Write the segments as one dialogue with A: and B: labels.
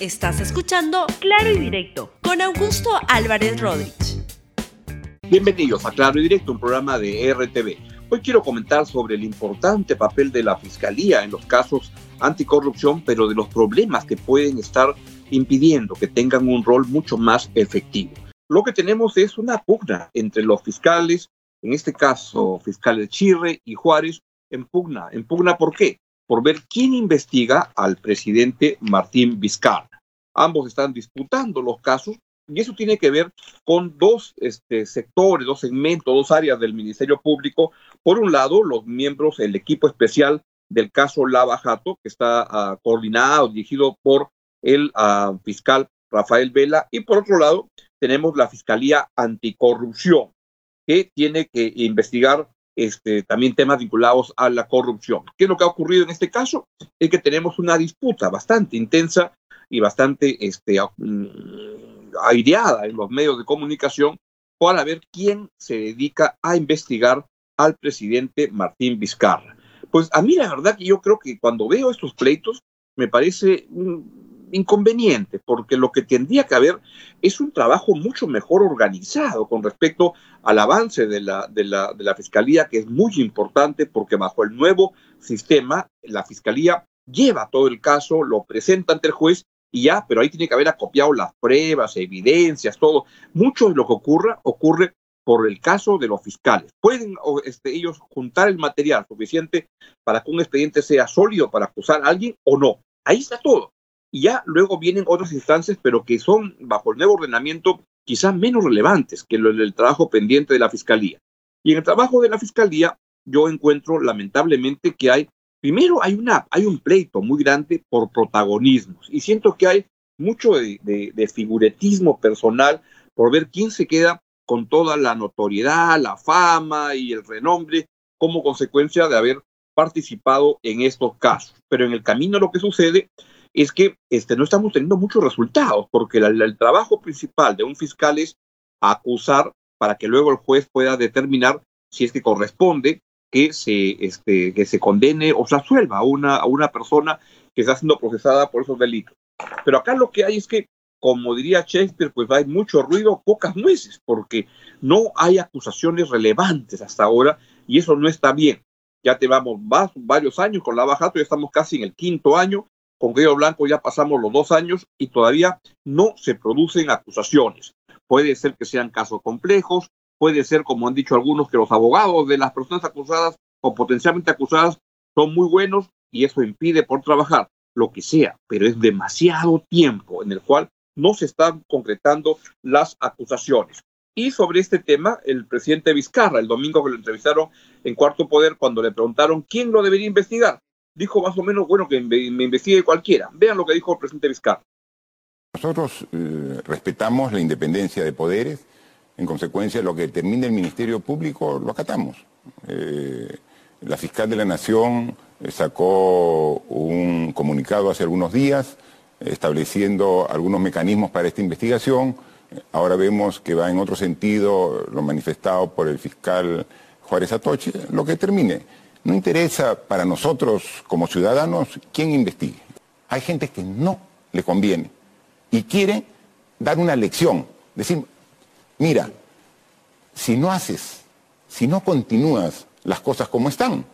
A: Estás escuchando Claro y Directo con Augusto Álvarez Rodríguez.
B: Bienvenidos a Claro y Directo, un programa de RTV. Hoy quiero comentar sobre el importante papel de la Fiscalía en los casos anticorrupción, pero de los problemas que pueden estar impidiendo que tengan un rol mucho más efectivo. Lo que tenemos es una pugna entre los fiscales, en este caso fiscales Chirre y Juárez, en pugna. ¿En pugna por qué? Por ver quién investiga al presidente Martín Vizcarra. Ambos están disputando los casos y eso tiene que ver con dos este, sectores, dos segmentos, dos áreas del Ministerio Público. Por un lado, los miembros, el equipo especial del caso Lava Jato, que está uh, coordinado, dirigido por el uh, fiscal Rafael Vela, y por otro lado, tenemos la Fiscalía Anticorrupción, que tiene que investigar este, también temas vinculados a la corrupción. ¿Qué es lo que ha ocurrido en este caso? Es que tenemos una disputa bastante intensa y bastante este, mm, aireada en los medios de comunicación para ver quién se dedica a investigar al presidente Martín Vizcarra. Pues a mí la verdad que yo creo que cuando veo estos pleitos me parece inconveniente, porque lo que tendría que haber es un trabajo mucho mejor organizado con respecto al avance de la, de la, de la Fiscalía, que es muy importante porque bajo el nuevo sistema la Fiscalía lleva todo el caso, lo presenta ante el juez y ya, pero ahí tiene que haber acopiado las pruebas, evidencias, todo. Mucho de lo que ocurra ocurre por el caso de los fiscales. Pueden este, ellos juntar el material suficiente para que un expediente sea sólido para acusar a alguien o no. Ahí está todo. Y ya luego vienen otras instancias, pero que son, bajo el nuevo ordenamiento, quizás menos relevantes que el, el trabajo pendiente de la fiscalía. Y en el trabajo de la fiscalía, yo encuentro lamentablemente que hay, primero hay, una, hay un pleito muy grande por protagonismos. Y siento que hay mucho de, figuretismo personal por ver quién se queda con toda la notoriedad, la fama y el renombre como consecuencia de haber participado en estos casos. Pero en el camino lo que sucede es que este, no estamos teniendo muchos resultados, porque el, el trabajo principal de un fiscal es acusar para que luego el juez pueda determinar si es que corresponde que se, este, que se condene o se asuelva a una, a una persona que está siendo procesada por esos delitos. Pero acá lo que hay es que como diría Shakespeare, pues hay mucho ruido, pocas nueces, porque no hay acusaciones relevantes hasta ahora y eso no está bien. Ya llevamos varios años con la Bajato, ya estamos casi en el quinto año, con Río Blanco ya pasamos los dos años y todavía no se producen acusaciones. Puede ser que sean casos complejos, puede ser, como han dicho algunos, que los abogados de las personas acusadas o potencialmente acusadas son muy buenos y eso impide por trabajar, lo que sea, pero es demasiado tiempo en el cual no se están concretando las acusaciones. Y sobre este tema, el presidente Vizcarra, el domingo que lo entrevistaron en Cuarto Poder, cuando le preguntaron quién lo debería investigar, dijo más o menos, bueno, que me, investigue cualquiera. Vean lo que dijo el presidente Vizcarra.
C: Nosotros eh, respetamos la independencia de poderes, en consecuencia lo que determina el Ministerio Público lo acatamos. Eh, la fiscal de la Nación eh, sacó un comunicado hace algunos días estableciendo algunos mecanismos para esta investigación. Ahora vemos que va en otro sentido lo manifestado por el fiscal Juárez Atoche, lo que termine. No interesa para nosotros como ciudadanos quién investigue. Hay gente que no le conviene y quiere dar una lección, decir, mira, si no haces, si no continúas las cosas como están,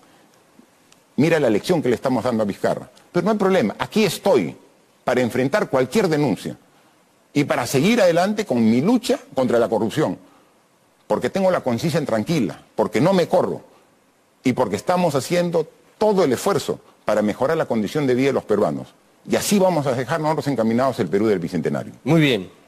C: mira la lección que le estamos dando a Vizcarra. Pero no hay problema, aquí estoy, para enfrentar cualquier denuncia y para seguir adelante con mi lucha contra la corrupción, porque tengo la conciencia tranquila, porque no me corro y porque estamos haciendo todo el esfuerzo para mejorar la condición de vida de los peruanos. Y así vamos a dejar nosotros encaminados el Perú del Bicentenario.
D: Muy bien.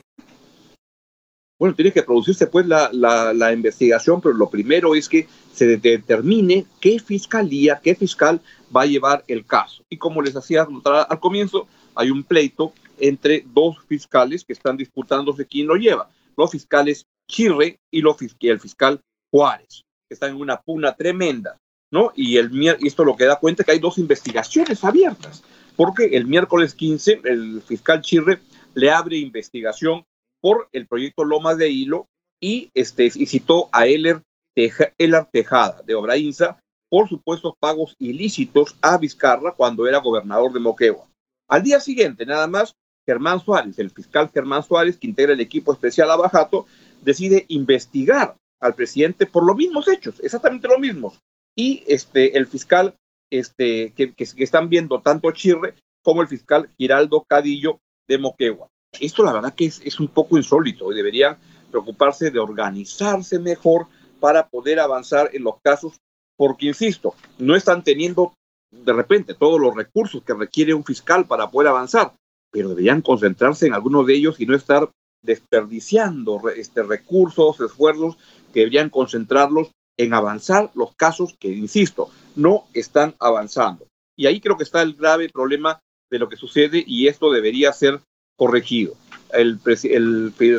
B: Bueno, tiene que producirse pues la, la, investigación, pero lo primero es que se determine qué fiscalía, qué fiscal va a llevar el caso. Y como les hacía notar al comienzo, hay un pleito entre dos fiscales que están disputándose quién lo lleva. Los fiscales Chirre y, lo, el fiscal Juárez, que están en una pugna tremenda, ¿no? Y el, esto lo que da cuenta que hay dos investigaciones abiertas, porque el miércoles 15 el fiscal Chirre le abre investigación por el proyecto Lomas de Hilo y, este, citó a Eler, Teja, Tejada de Obrainza por supuestos pagos ilícitos a Vizcarra cuando era gobernador de Moquegua. Al día siguiente, nada más, Germán Suárez, el fiscal Germán Suárez, que integra el equipo especial Abajato, decide investigar al presidente por los mismos hechos, exactamente los mismos. Y este, el fiscal este, que, que, están viendo tanto Chirre como el fiscal Giraldo Cadillo de Moquegua. Esto la verdad que es, un poco insólito y deberían preocuparse de organizarse mejor para poder avanzar en los casos, porque, insisto, no están teniendo de repente todos los recursos que requiere un fiscal para poder avanzar, pero deberían concentrarse en algunos de ellos y no estar desperdiciando este, recursos, esfuerzos, que deberían concentrarlos en avanzar los casos que, insisto, no están avanzando. Y ahí creo que está el grave problema de lo que sucede y esto debería ser corregido. El,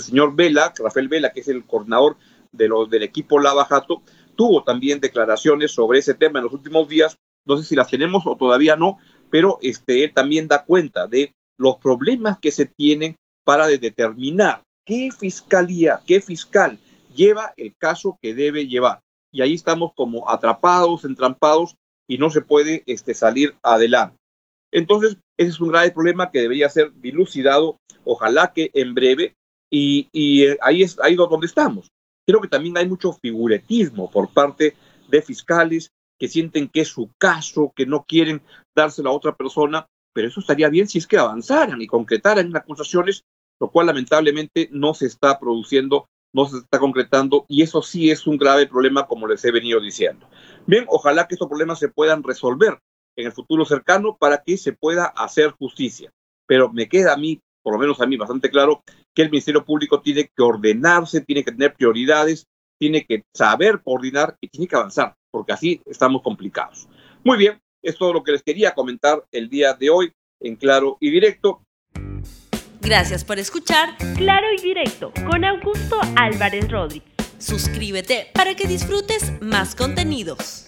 B: señor Vela, Rafael Vela, que es el coordinador de los, del equipo Lava Jato, tuvo también declaraciones sobre ese tema en los últimos días. No sé si las tenemos o todavía no, pero este, él también da cuenta de los problemas que se tienen para determinar qué fiscalía, qué fiscal lleva el caso que debe llevar. Y ahí estamos como atrapados, entrampados y no se puede este, salir adelante. Entonces, ese es un grave problema que debería ser dilucidado, ojalá que en breve, y, eh, ahí es ahí donde estamos. Creo que también hay mucho figuretismo por parte de fiscales que sienten que es su caso, que no quieren dárselo a otra persona, pero eso estaría bien si es que avanzaran y concretaran acusaciones, lo cual lamentablemente no se está produciendo, no se está concretando, y eso sí es un grave problema, como les he venido diciendo. Bien, ojalá que estos problemas se puedan resolver en el futuro cercano para que se pueda hacer justicia. Pero me queda a mí, por lo menos a mí, bastante claro que el Ministerio Público tiene que ordenarse, tiene que tener prioridades, tiene que saber coordinar y tiene que avanzar, porque así estamos complicados. Muy bien, es todo lo que les quería comentar el día de hoy en Claro y Directo.
A: Gracias por escuchar Claro y Directo con Augusto Álvarez Rodríguez. Suscríbete para que disfrutes más contenidos.